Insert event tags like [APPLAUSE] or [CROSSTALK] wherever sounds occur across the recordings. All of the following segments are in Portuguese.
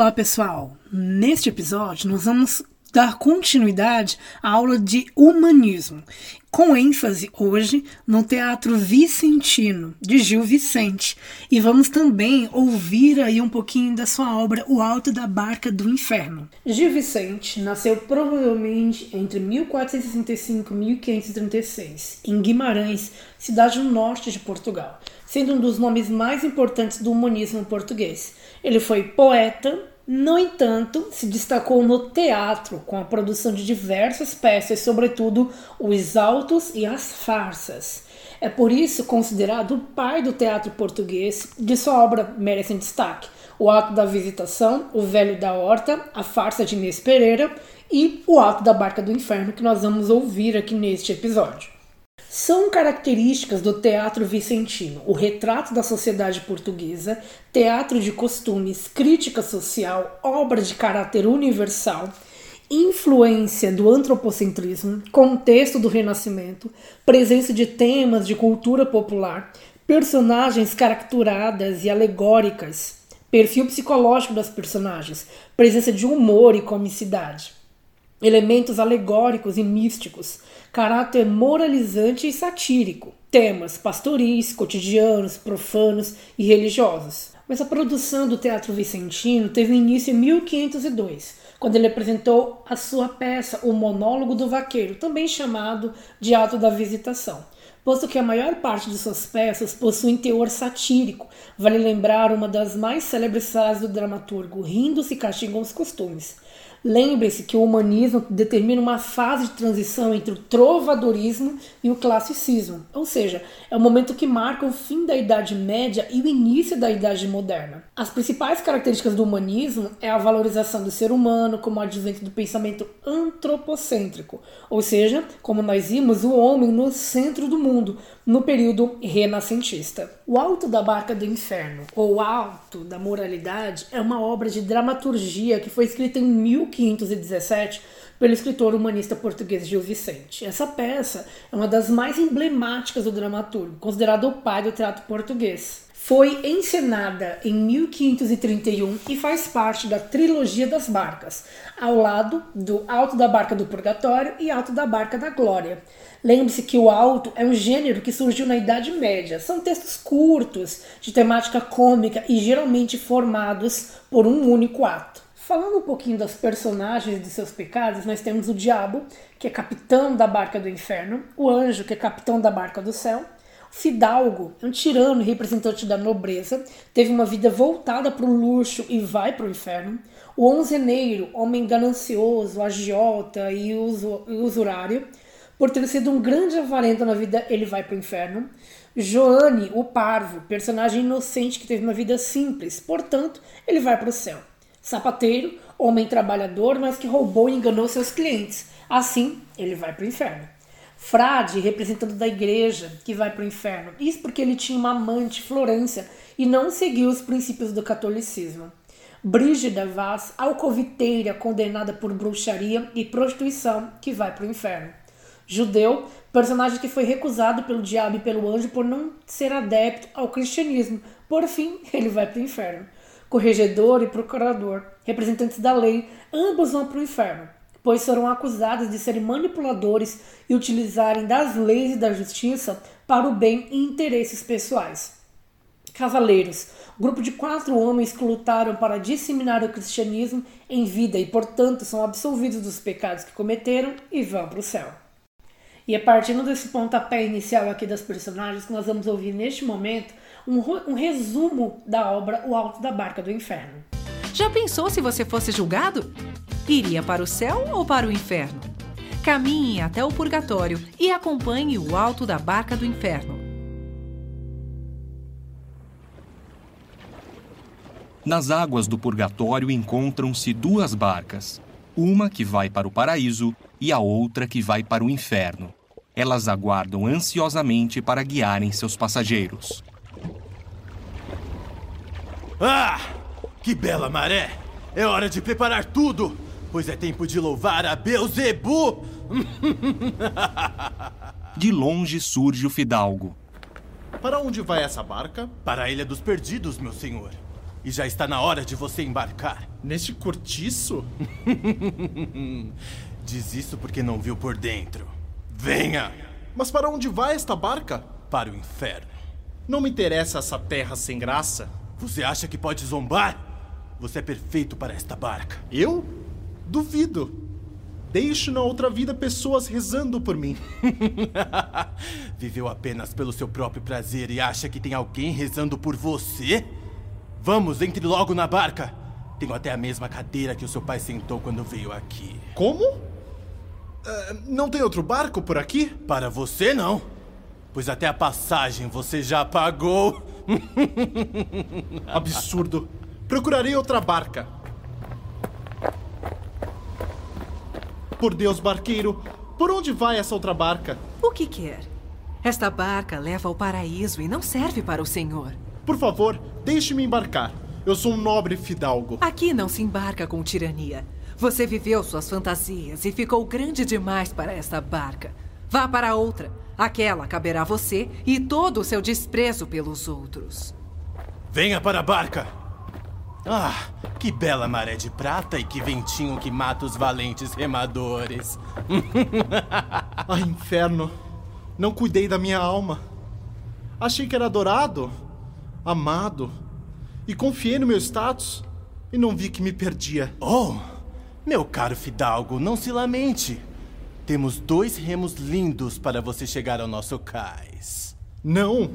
Olá, pessoal! Neste episódio, nós vamos dar continuidade à aula de humanismo, com ênfase hoje no Teatro Vicentino, de Gil Vicente. E vamos também ouvir aí um pouquinho da sua obra O Alto da Barca do Inferno. Gil Vicente nasceu provavelmente entre 1465 e 1536, em Guimarães, cidade no norte de Portugal, sendo um dos nomes mais importantes do humanismo português. Ele foi poeta, no entanto, se destacou no teatro com a produção de diversas peças, sobretudo os autos e as farsas. É por isso considerado o pai do teatro português, de sua obra merecem destaque: O Ato da Visitação, O Velho da Horta, A Farsa de Inês Pereira e O Ato da Barca do Inferno, que nós vamos ouvir aqui neste episódio. São características do teatro vicentino. O retrato da sociedade portuguesa, teatro de costumes, crítica social, obra de caráter universal, influência do antropocentrismo, contexto do Renascimento, presença de temas de cultura popular, personagens caracteradas e alegóricas, perfil psicológico das personagens, presença de humor e comicidade, elementos alegóricos e místicos caráter moralizante e satírico, temas pastoris, cotidianos, profanos e religiosos. Mas a produção do Teatro Vicentino teve início em 1502, quando ele apresentou a sua peça O Monólogo do Vaqueiro, também chamado de Ato da Visitação, posto que a maior parte de suas peças possuem teor satírico. Vale lembrar uma das mais célebres frases do dramaturgo: Rindo-se castigam os costumes. Lembre-se que o humanismo determina uma fase de transição entre o trovadorismo e o classicismo, ou seja, é o momento que marca o fim da Idade Média e o início da Idade Moderna. As principais características do humanismo é a valorização do ser humano como advento do pensamento antropocêntrico, ou seja, como nós vimos, o homem no centro do mundo, no período renascentista. O Alto da Barca do Inferno, ou Alto da Moralidade, é uma obra de dramaturgia que foi escrita em 1517 pelo escritor humanista português Gil Vicente. Essa peça é uma das mais emblemáticas do dramaturgo, considerado o pai do teatro português. Foi encenada em 1531 e faz parte da trilogia das barcas, ao lado do Alto da Barca do Purgatório e Alto da Barca da Glória. Lembre-se que o alto é um gênero que surgiu na Idade Média. São textos curtos, de temática cômica e geralmente formados por um único ato. Falando um pouquinho das personagens e de seus pecados, nós temos o diabo, que é capitão da barca do inferno, o anjo, que é capitão da barca do céu, o fidalgo, um tirano representante da nobreza, teve uma vida voltada para o luxo e vai para o inferno. O onzeneiro, homem ganancioso, agiota e usurário, por ter sido um grande avarento na vida, ele vai para o inferno. Joane, o parvo, personagem inocente que teve uma vida simples, portanto, ele vai para o céu. Sapateiro, homem trabalhador, mas que roubou e enganou seus clientes. Assim, ele vai para o inferno. Frade, representante da igreja, que vai para o inferno. Isso porque ele tinha uma amante, Florência, e não seguiu os princípios do catolicismo. Brígida Vaz, alcoviteira condenada por bruxaria e prostituição, que vai para o inferno judeu, personagem que foi recusado pelo diabo e pelo anjo por não ser adepto ao cristianismo. Por fim, ele vai para o inferno. Corregedor e procurador, representantes da lei, ambos vão para o inferno, pois foram acusados de serem manipuladores e utilizarem das leis e da justiça para o bem e interesses pessoais. Cavaleiros, grupo de quatro homens que lutaram para disseminar o cristianismo em vida e, portanto, são absolvidos dos pecados que cometeram e vão para o céu. E a partir desse pontapé inicial aqui das personagens, que nós vamos ouvir neste momento um, um resumo da obra O Alto da Barca do Inferno. Já pensou se você fosse julgado? Iria para o céu ou para o inferno? Caminhe até o purgatório e acompanhe o Alto da Barca do Inferno. Nas águas do purgatório encontram-se duas barcas, uma que vai para o paraíso e a outra que vai para o inferno elas aguardam ansiosamente para guiarem seus passageiros. Ah! Que bela maré! É hora de preparar tudo, pois é tempo de louvar a Beuzebu! [LAUGHS] de longe surge o fidalgo. Para onde vai essa barca? Para a Ilha dos Perdidos, meu senhor. E já está na hora de você embarcar. Neste cortiço? [LAUGHS] Diz isso porque não viu por dentro. Venha! Mas para onde vai esta barca? Para o inferno. Não me interessa essa terra sem graça. Você acha que pode zombar? Você é perfeito para esta barca. Eu? Duvido. Deixo na outra vida pessoas rezando por mim. [LAUGHS] Viveu apenas pelo seu próprio prazer e acha que tem alguém rezando por você? Vamos, entre logo na barca. Tenho até a mesma cadeira que o seu pai sentou quando veio aqui. Como? Uh, não tem outro barco por aqui? Para você, não. Pois até a passagem você já pagou. [LAUGHS] Absurdo. Procurarei outra barca. Por Deus, barqueiro, por onde vai essa outra barca? O que quer? Esta barca leva ao paraíso e não serve para o senhor. Por favor, deixe-me embarcar. Eu sou um nobre fidalgo. Aqui não se embarca com tirania. Você viveu suas fantasias e ficou grande demais para esta barca. Vá para outra. Aquela caberá a você e todo o seu desprezo pelos outros. Venha para a barca! Ah, que bela maré de prata e que ventinho que mata os valentes remadores. [LAUGHS] Ai, inferno. Não cuidei da minha alma. Achei que era adorado, amado, e confiei no meu status e não vi que me perdia. Oh, meu caro Fidalgo, não se lamente. Temos dois remos lindos para você chegar ao nosso cais. Não.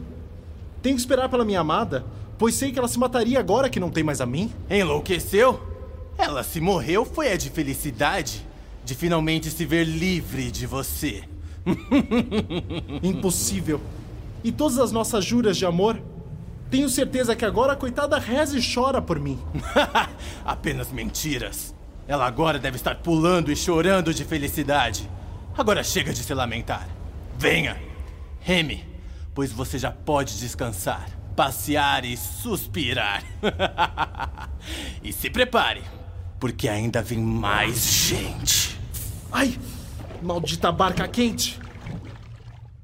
Tenho que esperar pela minha amada pois sei que ela se mataria agora que não tem mais a mim. Enlouqueceu? Ela se morreu foi a de felicidade, de finalmente se ver livre de você. [LAUGHS] Impossível. E todas as nossas juras de amor? Tenho certeza que agora a coitada reza e chora por mim. [LAUGHS] Apenas mentiras. Ela agora deve estar pulando e chorando de felicidade. Agora chega de se lamentar. Venha, reme, pois você já pode descansar passear e suspirar. [LAUGHS] e se prepare, porque ainda vem mais gente. Ai, maldita barca quente!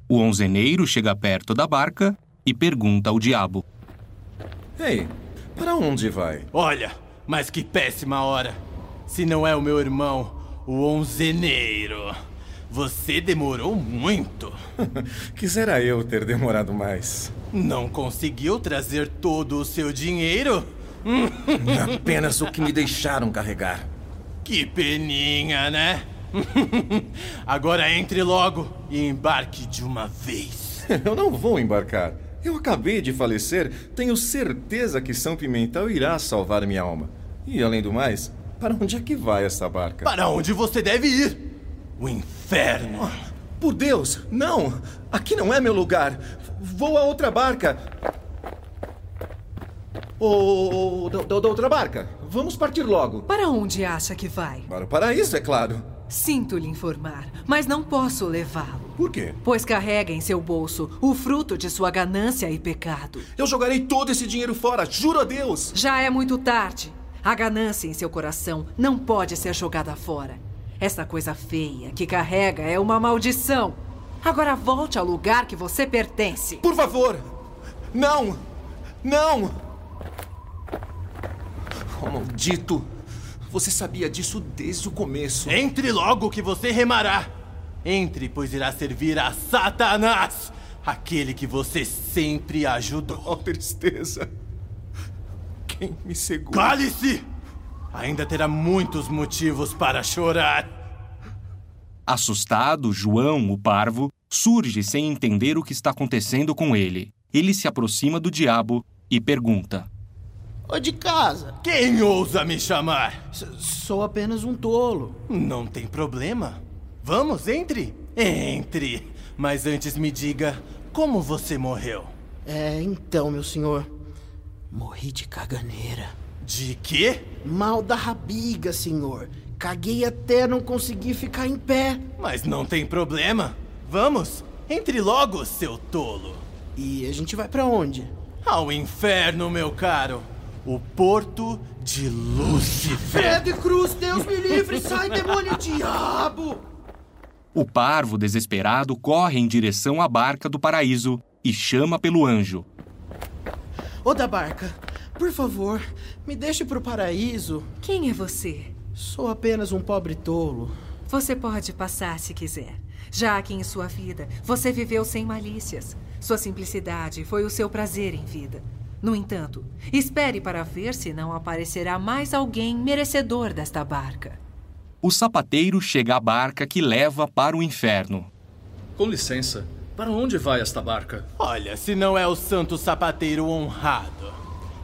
O onzeneiro chega perto da barca e pergunta ao diabo: Ei, para onde vai? Olha, mas que péssima hora! Se não é o meu irmão, o onzeneiro. Você demorou muito. [LAUGHS] Quisera eu ter demorado mais. Não conseguiu trazer todo o seu dinheiro? [LAUGHS] [LAUGHS] Apenas o que me deixaram carregar. Que peninha, né? Agora entre logo e embarque de uma vez. Eu não vou embarcar. Eu acabei de falecer. Tenho certeza que São Pimentel irá salvar minha alma. E além do mais, para onde é que vai essa barca? Para onde você deve ir? O inferno! Por Deus, não! Aqui não é meu lugar! Vou a outra barca! Ô, da, da outra barca, vamos partir logo. Para onde acha que vai? Para o paraíso, é claro. Sinto lhe informar, mas não posso levá-lo. Por quê? Pois carrega em seu bolso o fruto de sua ganância e pecado. Eu jogarei todo esse dinheiro fora, juro a Deus! Já é muito tarde. A ganância em seu coração não pode ser jogada fora. Essa coisa feia que carrega é uma maldição. Agora volte ao lugar que você pertence. Por favor! Não! Não! Oh, maldito! Você sabia disso desde o começo. Entre logo que você remará! Entre, pois irá servir a Satanás! Aquele que você sempre ajudou. Oh, tristeza! Quem me segura? Cale-se! Ainda terá muitos motivos para chorar. Assustado, João, o parvo, surge sem entender o que está acontecendo com ele. Ele se aproxima do diabo e pergunta: Ô de casa. Quem ousa me chamar? S sou apenas um tolo. Não tem problema. Vamos, entre. Entre. Mas antes me diga, como você morreu? É, então, meu senhor. Morri de caganeira. De quê? Mal da rabiga, senhor. Caguei até não conseguir ficar em pé. Mas não tem problema. Vamos, entre logo, seu tolo. E a gente vai para onde? Ao inferno, meu caro. O porto de Lúcifer. Credo cruz, Deus me livre, sai, demônio diabo! O parvo, desesperado, corre em direção à barca do paraíso e chama pelo anjo. Ô da barca, Por favor, me deixe pro paraíso. Quem é você? Sou apenas um pobre tolo. Você pode passar se quiser, já que em sua vida você viveu sem malícias. Sua simplicidade foi o seu prazer em vida. No entanto, espere para ver se não aparecerá mais alguém merecedor desta barca. O sapateiro chega à barca que leva para o inferno. Com licença, para onde vai esta barca? Olha, se não é o santo sapateiro honrado.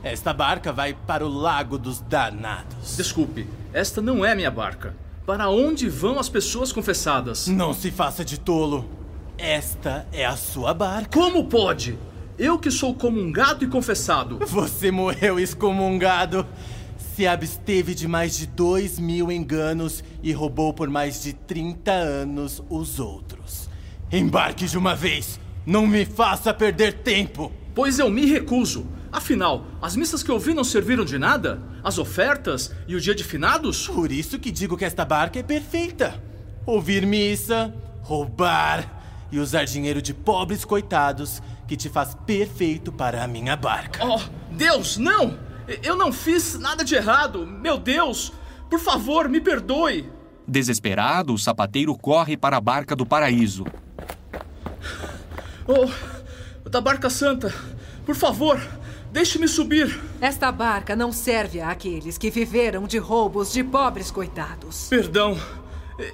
Esta barca vai para o Lago dos Danados. Desculpe, esta não é minha barca. Para onde vão as pessoas confessadas? Não se faça de tolo. Esta é a sua barca. Como pode? Eu que sou comungado e confessado. Você morreu excomungado. Se absteve de mais de dois mil enganos e roubou por mais de 30 anos os outros. Embarque de uma vez. Não me faça perder tempo. Pois eu me recuso. Afinal, as missas que ouvi não serviram de nada? As ofertas e o dia de finados? Por isso que digo que esta barca é perfeita. Ouvir missa, roubar e usar dinheiro de pobres coitados que te faz perfeito para a minha barca. Oh, Deus, não! Eu não fiz nada de errado. Meu Deus, por favor, me perdoe. Desesperado, o sapateiro corre para a barca do paraíso. Oh, da barca santa, por favor, deixe-me subir. Esta barca não serve àqueles que viveram de roubos de pobres coitados. Perdão.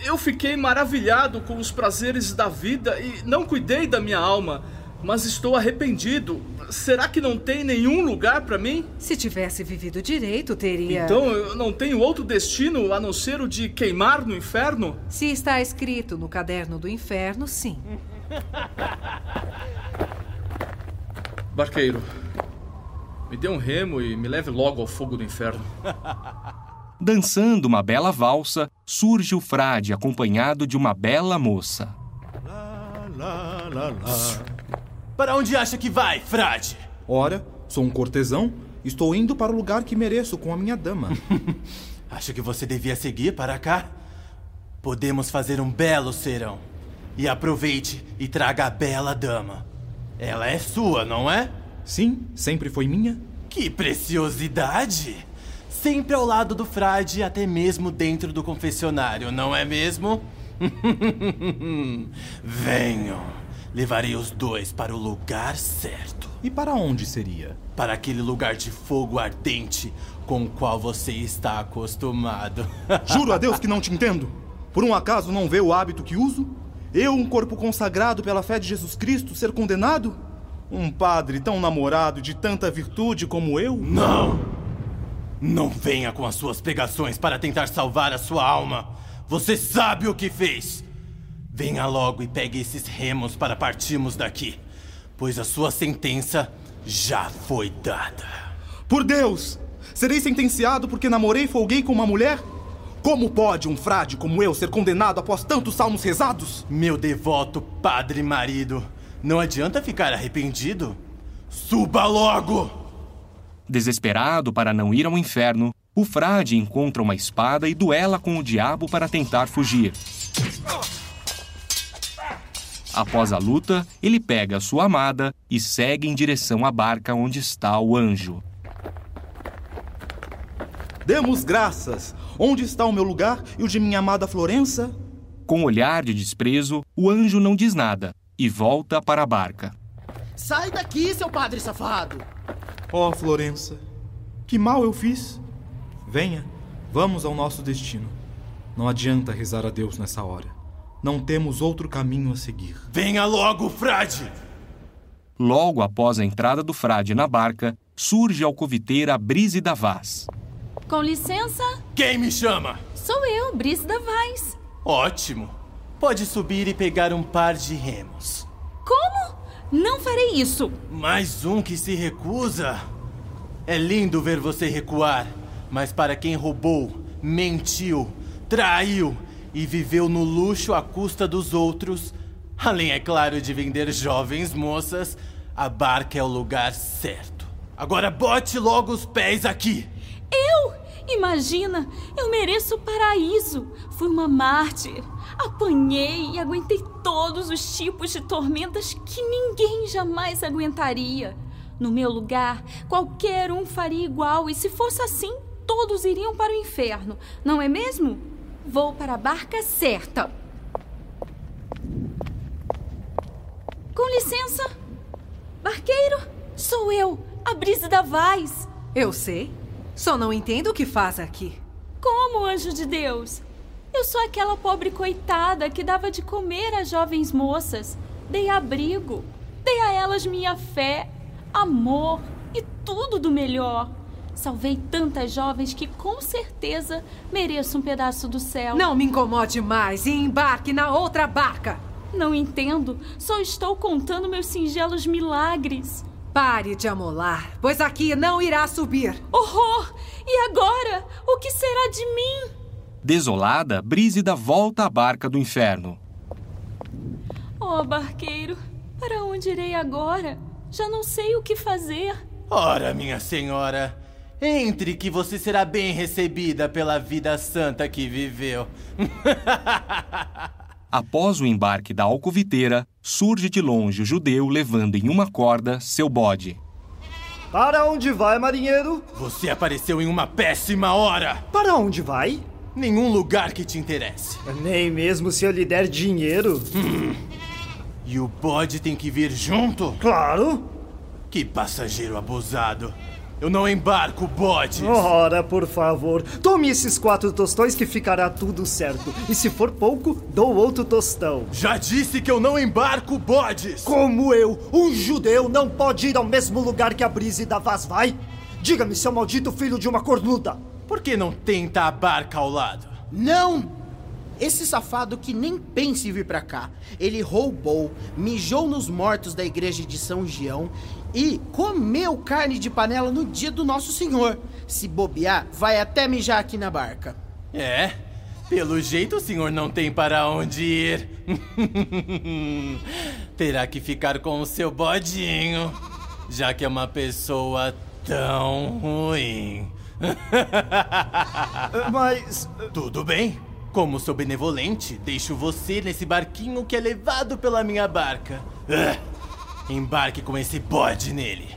Eu fiquei maravilhado com os prazeres da vida e não cuidei da minha alma mas estou arrependido. Será que não tem nenhum lugar para mim? Se tivesse vivido direito, teria. Então eu não tenho outro destino a não ser o de queimar no inferno? Se está escrito no caderno do inferno, sim. Barqueiro, me dê um remo e me leve logo ao fogo do inferno. [LAUGHS] Dançando uma bela valsa, surge o frade acompanhado de uma bela moça. Lá, lá, lá, lá. Para onde acha que vai, frade? Ora, sou um cortesão. Estou indo para o lugar que mereço com a minha dama. [LAUGHS] Acho que você devia seguir para cá. Podemos fazer um belo serão. E aproveite e traga a bela dama. Ela é sua, não é? Sim, sempre foi minha. Que preciosidade! Sempre ao lado do frade, até mesmo dentro do confessionário, não é mesmo? [LAUGHS] Venham. Levarei os dois para o lugar certo. E para onde seria? Para aquele lugar de fogo ardente com o qual você está acostumado. [LAUGHS] Juro a Deus que não te entendo. Por um acaso não vê o hábito que uso? Eu, um corpo consagrado pela fé de Jesus Cristo, ser condenado? Um padre tão namorado de tanta virtude como eu? Não! Não venha com as suas pregações para tentar salvar a sua alma. Você sabe o que fez. Venha logo e pegue esses remos para partirmos daqui, pois a sua sentença já foi dada. Por Deus! Serei sentenciado porque namorei e folguei com uma mulher? Como pode um frade como eu ser condenado após tantos salmos rezados? Meu devoto padre marido, não adianta ficar arrependido. Suba logo! Desesperado para não ir ao inferno, o frade encontra uma espada e duela com o diabo para tentar fugir. Após a luta, ele pega sua amada e segue em direção à barca onde está o anjo. Demos graças! Onde está o meu lugar e o de minha amada Florença? Com um olhar de desprezo, o anjo não diz nada e volta para a barca. Sai daqui, seu padre safado! Oh, Florença, que mal eu fiz? Venha, vamos ao nosso destino. Não adianta rezar a Deus nessa hora. Não temos outro caminho a seguir. Venha logo, frade! Logo após a entrada do frade na barca, surge a alcoviteira Brise da Vaz. Com licença? Quem me chama? Sou eu, Brise da Vaz. Ótimo. Pode subir e pegar um par de remos. Como? Não farei isso. Mais um que se recusa. É lindo ver você recuar, mas para quem roubou, mentiu, traiu e viveu no luxo à custa dos outros, além, é claro, de vender jovens moças, a barca é o lugar certo. Agora bote logo os pés aqui! Eu? Imagina, eu mereço o paraíso. Fui uma mártir. Apanhei e aguentei todos os tipos de tormentas que ninguém jamais aguentaria. No meu lugar, qualquer um faria igual, e se fosse assim, todos iriam para o inferno, não é mesmo? Vou para a barca certa. Com licença. Barqueiro, sou eu, a Brisa da Vaz. Eu sei. Só não entendo o que faz aqui. Como, anjo de Deus? Eu sou aquela pobre coitada que dava de comer às jovens moças. Dei abrigo. Dei a elas minha fé, amor e tudo do melhor. Salvei tantas jovens que com certeza mereço um pedaço do céu. Não me incomode mais e embarque na outra barca. Não entendo. Só estou contando meus singelos milagres. Pare de amolar, pois aqui não irá subir. Horror! E agora? O que será de mim? Desolada, Brísida volta à barca do inferno. Oh, barqueiro, para onde irei agora? Já não sei o que fazer. Ora, minha senhora, entre que você será bem recebida pela vida santa que viveu. [LAUGHS] Após o embarque da alcoviteira, surge de longe o judeu levando em uma corda seu bode. Para onde vai, marinheiro? Você apareceu em uma péssima hora. Para onde vai? Nenhum lugar que te interesse. Nem mesmo se eu lhe der dinheiro. Hum. E o bode tem que vir junto? Claro. Que passageiro abusado. Eu não embarco bodes. Ora, por favor, tome esses quatro tostões que ficará tudo certo. E se for pouco, dou outro tostão. Já disse que eu não embarco bodes. Como eu, um judeu, não pode ir ao mesmo lugar que a Brise da Vaz vai? Diga-me, seu maldito filho de uma cornuda. Por que não tenta a barca ao lado? Não! Esse safado que nem pensa em vir pra cá. Ele roubou, mijou nos mortos da igreja de São Gião e comeu carne de panela no dia do Nosso Senhor. Se bobear, vai até mijar aqui na barca. É? Pelo jeito o senhor não tem para onde ir. [LAUGHS] Terá que ficar com o seu bodinho, já que é uma pessoa tão ruim. [LAUGHS] Mas. Tudo bem. Como sou benevolente, deixo você nesse barquinho que é levado pela minha barca. Uh, embarque com esse bode nele.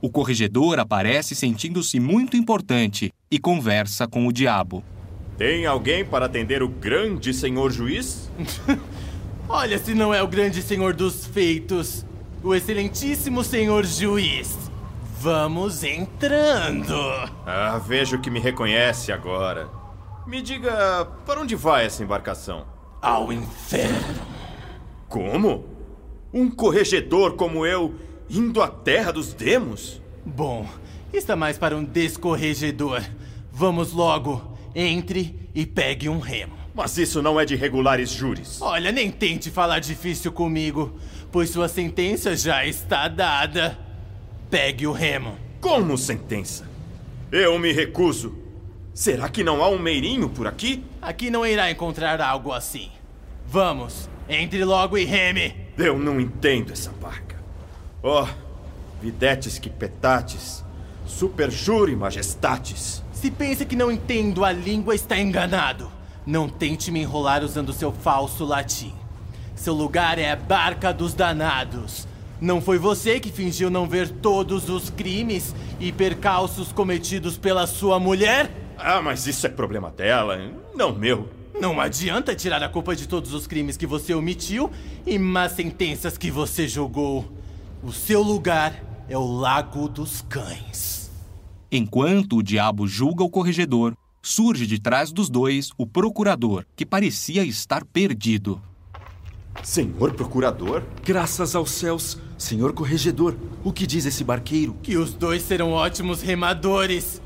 O corregedor aparece sentindo-se muito importante e conversa com o diabo. Tem alguém para atender o grande senhor juiz? [LAUGHS] Olha se não é o grande senhor dos feitos, o excelentíssimo senhor juiz. Vamos entrando. Ah, vejo que me reconhece agora. Me diga, para onde vai essa embarcação? Ao inferno. Como? Um corregedor como eu indo à terra dos demos? Bom, está mais para um descorregedor. Vamos logo, entre e pegue um remo. Mas isso não é de regulares júris. Olha, nem tente falar difícil comigo, pois sua sentença já está dada. Pegue o remo. Como sentença? Eu me recuso. Será que não há um meirinho por aqui? Aqui não irá encontrar algo assim. Vamos, entre logo e reme. Eu não entendo essa barca. Oh, videtes que petates, super jure majestatis. Se pensa que não entendo a língua, está enganado. Não tente me enrolar usando seu falso latim. Seu lugar é a barca dos danados. Não foi você que fingiu não ver todos os crimes e percalços cometidos pela sua mulher? Ah, mas isso é problema dela, não meu. Não adianta tirar a culpa de todos os crimes que você omitiu e más sentenças que você julgou. O seu lugar é o Lago dos Cães. Enquanto o diabo julga o corregedor, surge de trás dos dois o procurador, que parecia estar perdido. Senhor procurador? Graças aos céus, senhor corregedor, o que diz esse barqueiro? Que os dois serão ótimos remadores.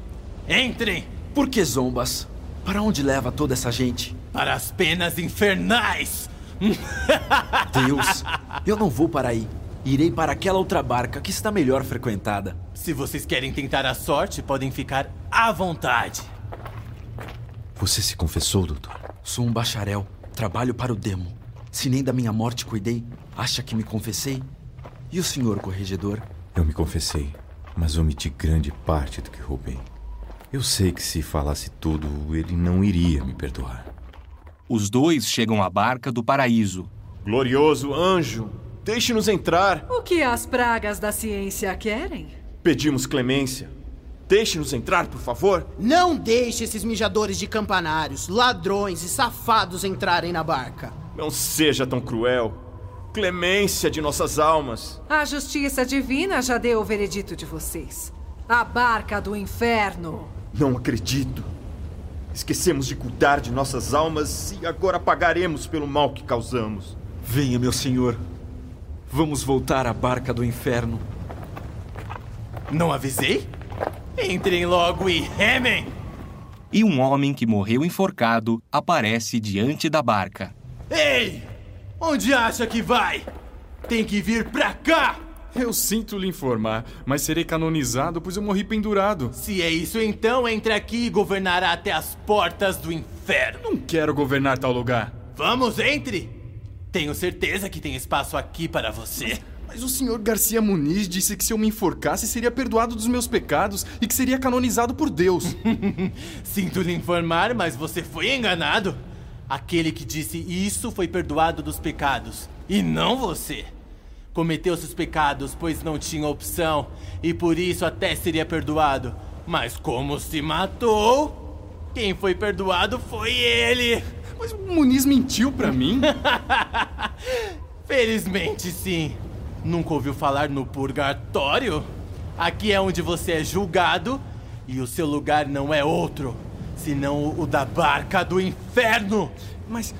Entrem! Por que zombas? Para onde leva toda essa gente? Para as penas infernais! [LAUGHS] Deus, eu não vou para aí. Irei para aquela outra barca que está melhor frequentada. Se vocês querem tentar a sorte, podem ficar à vontade. Você se confessou, doutor? Sou um bacharel. Trabalho para o demo. Se nem da minha morte cuidei, acha que me confessei? E o senhor corregedor? Eu me confessei, mas omiti grande parte do que roubei. Eu sei que se falasse tudo, ele não iria me perdoar. Os dois chegam à barca do paraíso. Glorioso anjo, Deixe-nos entrar. O que as pragas da ciência querem? Pedimos clemência. Deixe-nos entrar, por favor. Não deixe esses mijadores de campanários, ladrões e safados entrarem na barca. Não seja tão cruel. Clemência de nossas almas. A justiça divina já deu o veredito de vocês. A barca do inferno. Não acredito. Esquecemos de cuidar de nossas almas e agora pagaremos pelo mal que causamos. Venha, meu senhor. Vamos voltar à barca do inferno. Não avisei? Entrem logo e remem! E um homem que morreu enforcado aparece diante da barca. Ei! Onde acha que vai? Tem que vir pra cá! Eu sinto lhe informar, mas serei canonizado pois eu morri pendurado. Se é isso, então entre aqui e governará até as portas do inferno. Não quero governar tal lugar. Vamos, entre! Tenho certeza que tem espaço aqui para você. Mas o senhor Garcia Muniz disse que se eu me enforcasse seria perdoado dos meus pecados e que seria canonizado por Deus. [LAUGHS] Sinto lhe informar, mas você foi enganado. Aquele que disse isso foi perdoado dos pecados, e não você. Cometeu seus pecados, pois não tinha opção, e por isso até seria perdoado. Mas como se matou, quem foi perdoado foi ele. Mas o Muniz mentiu pra mim? [LAUGHS] Felizmente sim. Nunca ouviu falar no purgatório? Aqui é onde você é julgado e o seu lugar não é outro, senão o da barca do inferno. Mas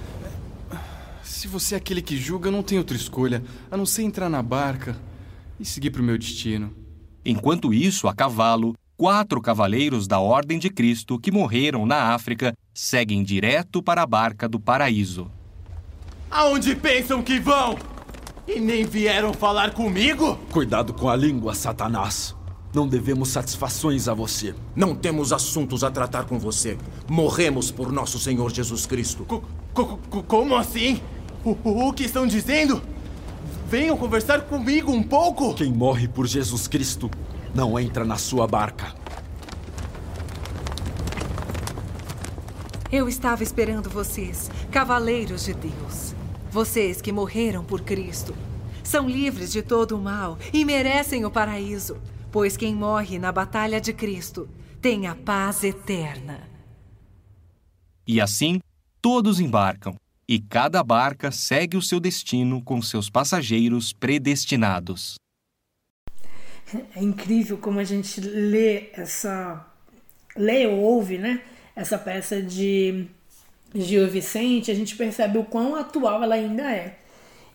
se você é aquele que julga, eu não tenho outra escolha a não ser entrar na barca e seguir para o meu destino. Enquanto isso, a cavalo, quatro cavaleiros da Ordem de Cristo que morreram na África seguem direto para a barca do paraíso. Aonde pensam que vão? E nem vieram falar comigo? Cuidado com a língua, Satanás. Não devemos satisfações a você. Não temos assuntos a tratar com você. Morremos por nosso Senhor Jesus Cristo. Co como assim? O, o, o que estão dizendo? Venham conversar comigo um pouco. Quem morre por Jesus Cristo não entra na sua barca. Eu estava esperando vocês, cavaleiros de Deus. Vocês que morreram por Cristo. São livres de todo o mal e merecem o paraíso, pois quem morre na batalha de Cristo tem a paz eterna. E assim, todos embarcam, e cada barca segue o seu destino com seus passageiros predestinados. É incrível como a gente lê essa. lê ou ouve, né? Essa peça de Gil Vicente, a gente percebe o quão atual ela ainda é.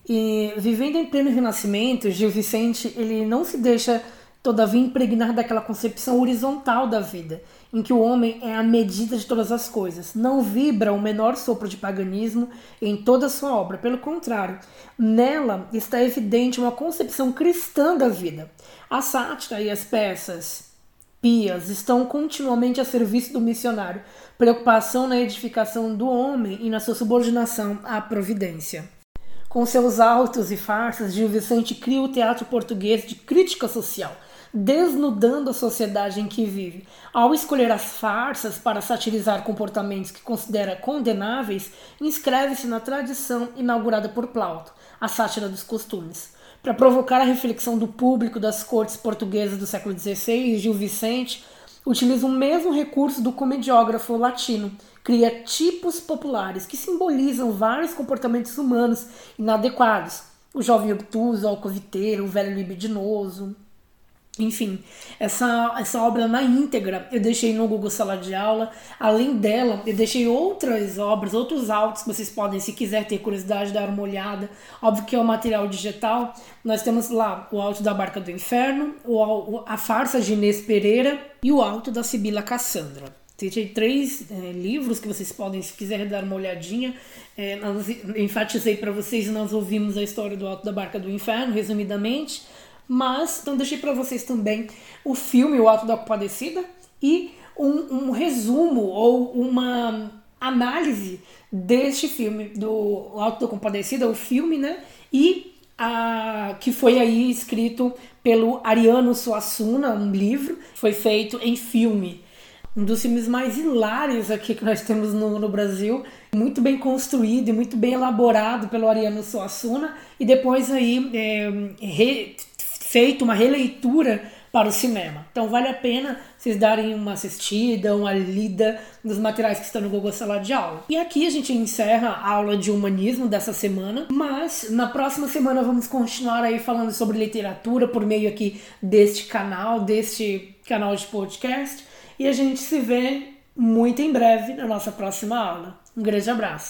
E vivendo em pleno renascimento, Gil Vicente ele não se deixa todavia impregnar daquela concepção horizontal da vida, em que o homem é a medida de todas as coisas. Não vibra o menor sopro de paganismo em toda a sua obra, pelo contrário, nela está evidente uma concepção cristã da vida. A sátira e as peças pias estão continuamente a serviço do missionário, preocupação na edificação do homem e na sua subordinação à providência. Com seus autos e farsas, Gil Vicente cria o teatro português de crítica social, desnudando a sociedade em que vive. Ao escolher as farsas para satirizar comportamentos que considera condenáveis, inscreve-se na tradição inaugurada por Plauto, a sátira dos costumes. Para provocar a reflexão do público das cortes portuguesas do século XVI, Gil Vicente utiliza o mesmo recurso do comediógrafo latino, cria tipos populares que simbolizam vários comportamentos humanos inadequados. O jovem obtuso, o alcoviteiro, o velho libidinoso, enfim, essa, essa obra na íntegra eu deixei no Google Sala de Aula. Além dela, eu deixei outras obras, outros autos que vocês podem, se quiser ter curiosidade, dar uma olhada. Óbvio que é o material digital. Nós temos lá o Alto da Barca do Inferno, o, a Farsa de Inês Pereira e o Alto da Sibila Cassandra. Deixei três é, livros que vocês podem, se quiserem, dar uma olhadinha. É, enfatizei para vocês, nós ouvimos a história do Alto da Barca do Inferno, resumidamente mas então deixei para vocês também o filme O Alto da Compadecida e um, um, resumo ou uma análise deste filme do Alto da Compadecida, o filme, né? E a, que foi aí escrito pelo Ariano Suassuna, um livro, foi feito em filme. um dos filmes mais hilários aqui que nós temos no, no Brasil, muito bem construído e muito bem elaborado pelo Ariano Suassuna, e depois aí é, re, feito uma releitura para o cinema. Então vale a pena vocês darem uma assistida, uma lida nos materiais que estão no Google Sala de Aula. E aqui a gente encerra a aula de humanismo dessa semana, mas na próxima semana vamos continuar aí falando sobre literatura por meio aqui deste canal, deste canal de podcast, e a gente se vê muito em breve na nossa próxima aula. Um grande abraço.